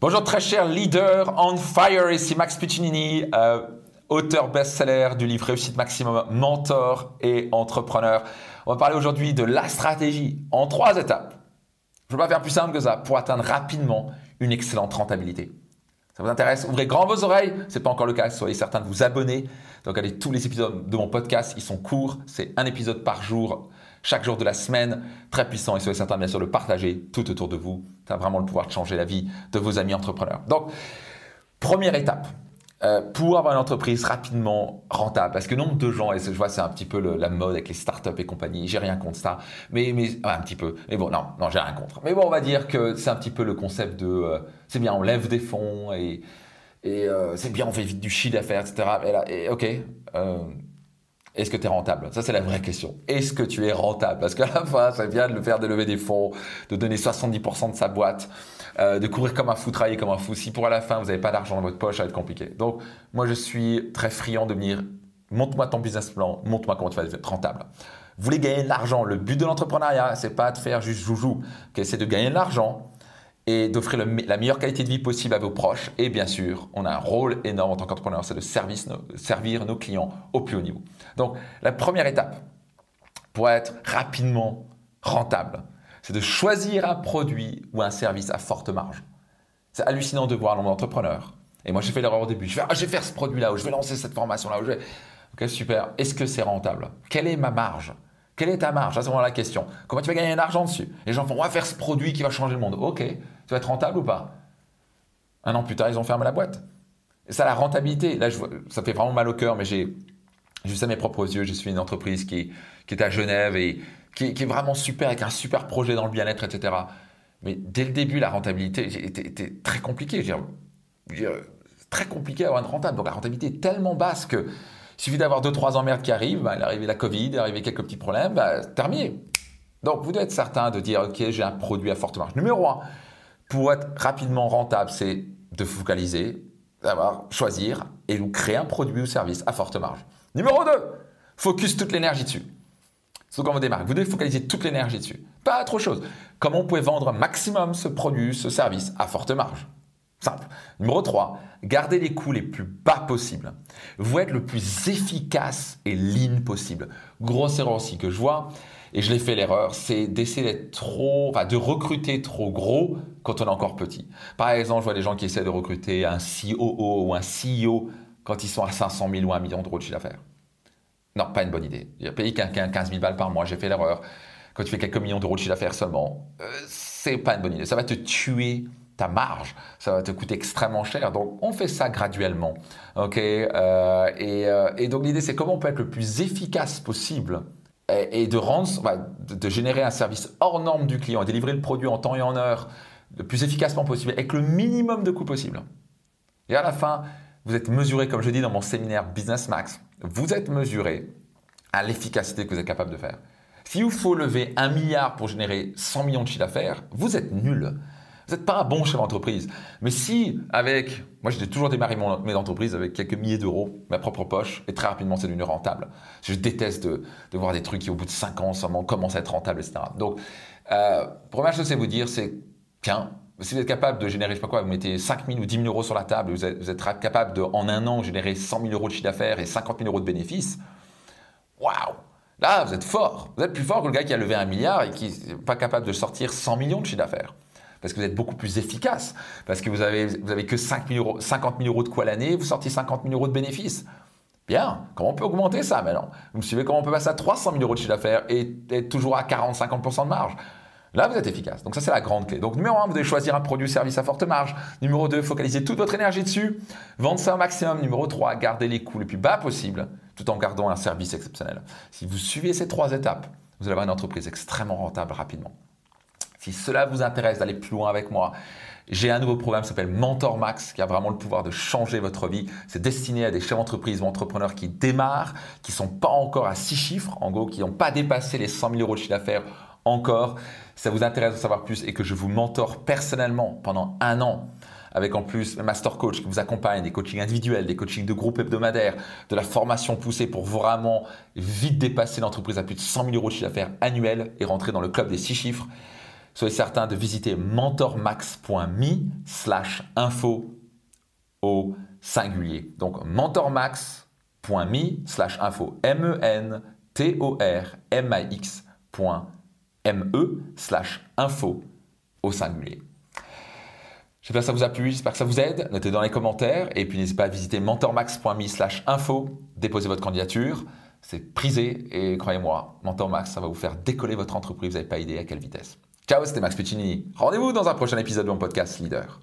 Bonjour très cher leader on fire, ici Max Piccinini, euh, auteur best-seller du livre Réussite Maximum, mentor et entrepreneur. On va parler aujourd'hui de la stratégie en trois étapes. Je ne vais pas faire plus simple que ça pour atteindre rapidement une excellente rentabilité. Ça vous intéresse? Ouvrez grand vos oreilles. Ce n'est pas encore le cas. Soyez certain de vous abonner. Donc allez tous les épisodes de mon podcast. Ils sont courts. C'est un épisode par jour chaque jour de la semaine, très puissant et soyez certain bien sûr de le partager tout autour de vous. Ça a vraiment le pouvoir de changer la vie de vos amis entrepreneurs. Donc, première étape, euh, pour avoir une entreprise rapidement rentable, parce que nombre de gens, et je vois c'est un petit peu la mode avec les startups et compagnie, j'ai rien contre ça, mais, un petit peu, mais bon, non, non, j'ai rien contre. Mais bon, on va dire que c'est un petit peu le concept de, euh, c'est bien, on lève des fonds et, euh, c'est bien, on fait vite du chiffre d'affaires, etc. Et là, ok, est-ce que tu es rentable? Ça, c'est la vraie question. Est-ce que tu es rentable? Parce qu'à la fin, ça vient de le faire de lever des fonds, de donner 70% de sa boîte, euh, de courir comme un fou, travailler comme un fou. Si pour à la fin, vous n'avez pas d'argent dans votre poche, ça va être compliqué. Donc, moi, je suis très friand de venir, montre-moi ton business plan, montre-moi comment tu vas être rentable. Vous voulez gagner de l'argent. Le but de l'entrepreneuriat, c'est pas de faire juste joujou. c'est de gagner de l'argent et d'offrir la meilleure qualité de vie possible à vos proches. Et bien sûr, on a un rôle énorme en tant qu'entrepreneur, c'est de servir nos clients au plus haut niveau. Donc, la première étape pour être rapidement rentable, c'est de choisir un produit ou un service à forte marge. C'est hallucinant de voir un nombre d'entrepreneurs. Et moi, j'ai fait l'erreur au début. Je vais, ah, je vais faire ce produit-là, ou je vais lancer cette formation-là. Ok, super. Est-ce que c'est rentable? Quelle est ma marge? Quelle est ta marge? C'est vraiment la question. Comment tu vas gagner de l'argent dessus? Les gens font on va faire ce produit qui va changer le monde. Ok, tu vas être rentable ou pas? Un an plus tard, ils ont fermé la boîte. Et ça, la rentabilité, là, ça fait vraiment mal au cœur, mais j'ai vu ça mes propres yeux. Je suis une entreprise qui, qui est à Genève et qui, est vraiment super, avec un super projet dans le bien-être, etc. Mais dès le début, la rentabilité était, très compliquée. Je veux dire, très compliqué à avoir une rentable. Donc la rentabilité est tellement basse que il suffit d'avoir deux, trois emmerdes qui arrivent, bah, il est arrivé la Covid, il est arrivé quelques petits problèmes, bah, terminé. Donc vous devez être certain de dire, OK, j'ai un produit à forte marge. Numéro un, pour être rapidement rentable, c'est de focaliser, d'avoir, choisir et vous créer un produit ou service à forte marge. Numéro 2, focus toute l'énergie dessus. C'est quand vous démarrez, vous devez focaliser toute l'énergie dessus. Pas autre chose. Comment vous pouvez vendre maximum ce produit, ce service à forte marge? Simple. Numéro 3, gardez les coûts les plus bas possibles. Vous êtes le plus efficace et lean possible. Grosse erreur aussi que je vois, et je l'ai fait l'erreur, c'est d'essayer d'être trop, enfin de recruter trop gros quand on est encore petit. Par exemple, je vois des gens qui essaient de recruter un COO ou un CEO quand ils sont à 500 000 ou 1 million d'euros de chiffre d'affaires. Non, pas une bonne idée. Payer 15 000 balles par mois, j'ai fait l'erreur. Quand tu fais quelques millions d'euros de chiffre d'affaires seulement, euh, c'est pas une bonne idée. Ça va te tuer ta marge, ça va te coûter extrêmement cher. Donc on fait ça graduellement, ok euh, euh, et, donc l'idée c'est comment on peut être le plus efficace possible et, de rendre, de, générer un service hors norme du client, délivrer le produit en temps et en heure le plus efficacement possible avec le minimum de coûts possible. Et à la fin, vous êtes mesuré, comme je dis dans mon séminaire Business Max, vous êtes mesuré à l'efficacité que vous êtes capable de faire. Si vous faut lever un milliard pour générer 100 millions de chiffre d'affaires, vous êtes nul. Vous n'êtes pas un bon chef d'entreprise. Mais si, avec. Moi, j'ai toujours démarré mes entreprises avec quelques milliers d'euros, ma propre poche, et très rapidement, c'est devenu rentable. Je déteste de, voir des trucs qui, au bout de 5 ans, seulement commencent à être rentables, etc. Donc, euh, première chose, c'est vous dire, c'est qu'un, si vous êtes capable de générer, je sais pas quoi, vous mettez 5 000 ou 10 000 euros sur la table, vous êtes, vous êtes capable de, en un an, générer 100 000 euros de chiffre d'affaires et 50 000 euros de bénéfices, waouh Là, vous êtes fort. Vous êtes plus fort que le gars qui a levé un milliard et qui n'est pas capable de sortir 100 millions de chiffre d'affaires parce que vous êtes beaucoup plus efficace, parce que vous avez, vous avez que 5 000 50 000 euros de quoi l'année, vous sortez 50 000 euros de bénéfices. Bien, comment on peut augmenter ça maintenant? Vous me suivez comment on peut passer à 300 000 euros de chiffre d'affaires et être toujours à 40-50% de marge? Là, vous êtes efficace. Donc ça, c'est la grande clé. Donc numéro 1, vous devez choisir un produit ou service à forte marge. Numéro 2, focalisez toute votre énergie dessus. Vendre ça au maximum. Numéro 3, gardez les coûts les plus bas possibles tout en gardant un service exceptionnel. Si vous suivez ces trois étapes, vous allez avoir une entreprise extrêmement rentable rapidement. Si cela vous intéresse d'aller plus loin avec moi, j'ai un nouveau programme qui s'appelle Mentor Max, qui a vraiment le pouvoir de changer votre vie. C'est destiné à des chefs d'entreprise ou entrepreneurs qui démarrent, qui ne sont pas encore à six chiffres, en gros, qui n'ont pas dépassé les 100 000 euros de chiffre d'affaires encore. Si ça vous intéresse de savoir plus et que je vous mentor personnellement pendant un an, avec en plus un master coach qui vous accompagne, des coachings individuels, des coachings de groupe hebdomadaires, de la formation poussée pour vraiment vite dépasser l'entreprise à plus de 100 000 euros de chiffre d'affaires annuel et rentrer dans le club des six chiffres soyez certain de visiter mentormax.me slash info au singulier. Donc mentormax.me slash info. M-E-N-T-O-R-M-A-X.me slash info au singulier. J'espère que ça vous a plu, j'espère que ça vous aide. Notez dans les commentaires et puis n'hésitez pas à visiter mentormax.me slash info, déposer votre candidature. C'est prisé et croyez-moi, MentorMax, ça va vous faire décoller votre entreprise, vous n'avez pas idée à quelle vitesse. Ciao, c'était Max Puccini. Rendez-vous dans un prochain épisode de mon podcast Leader.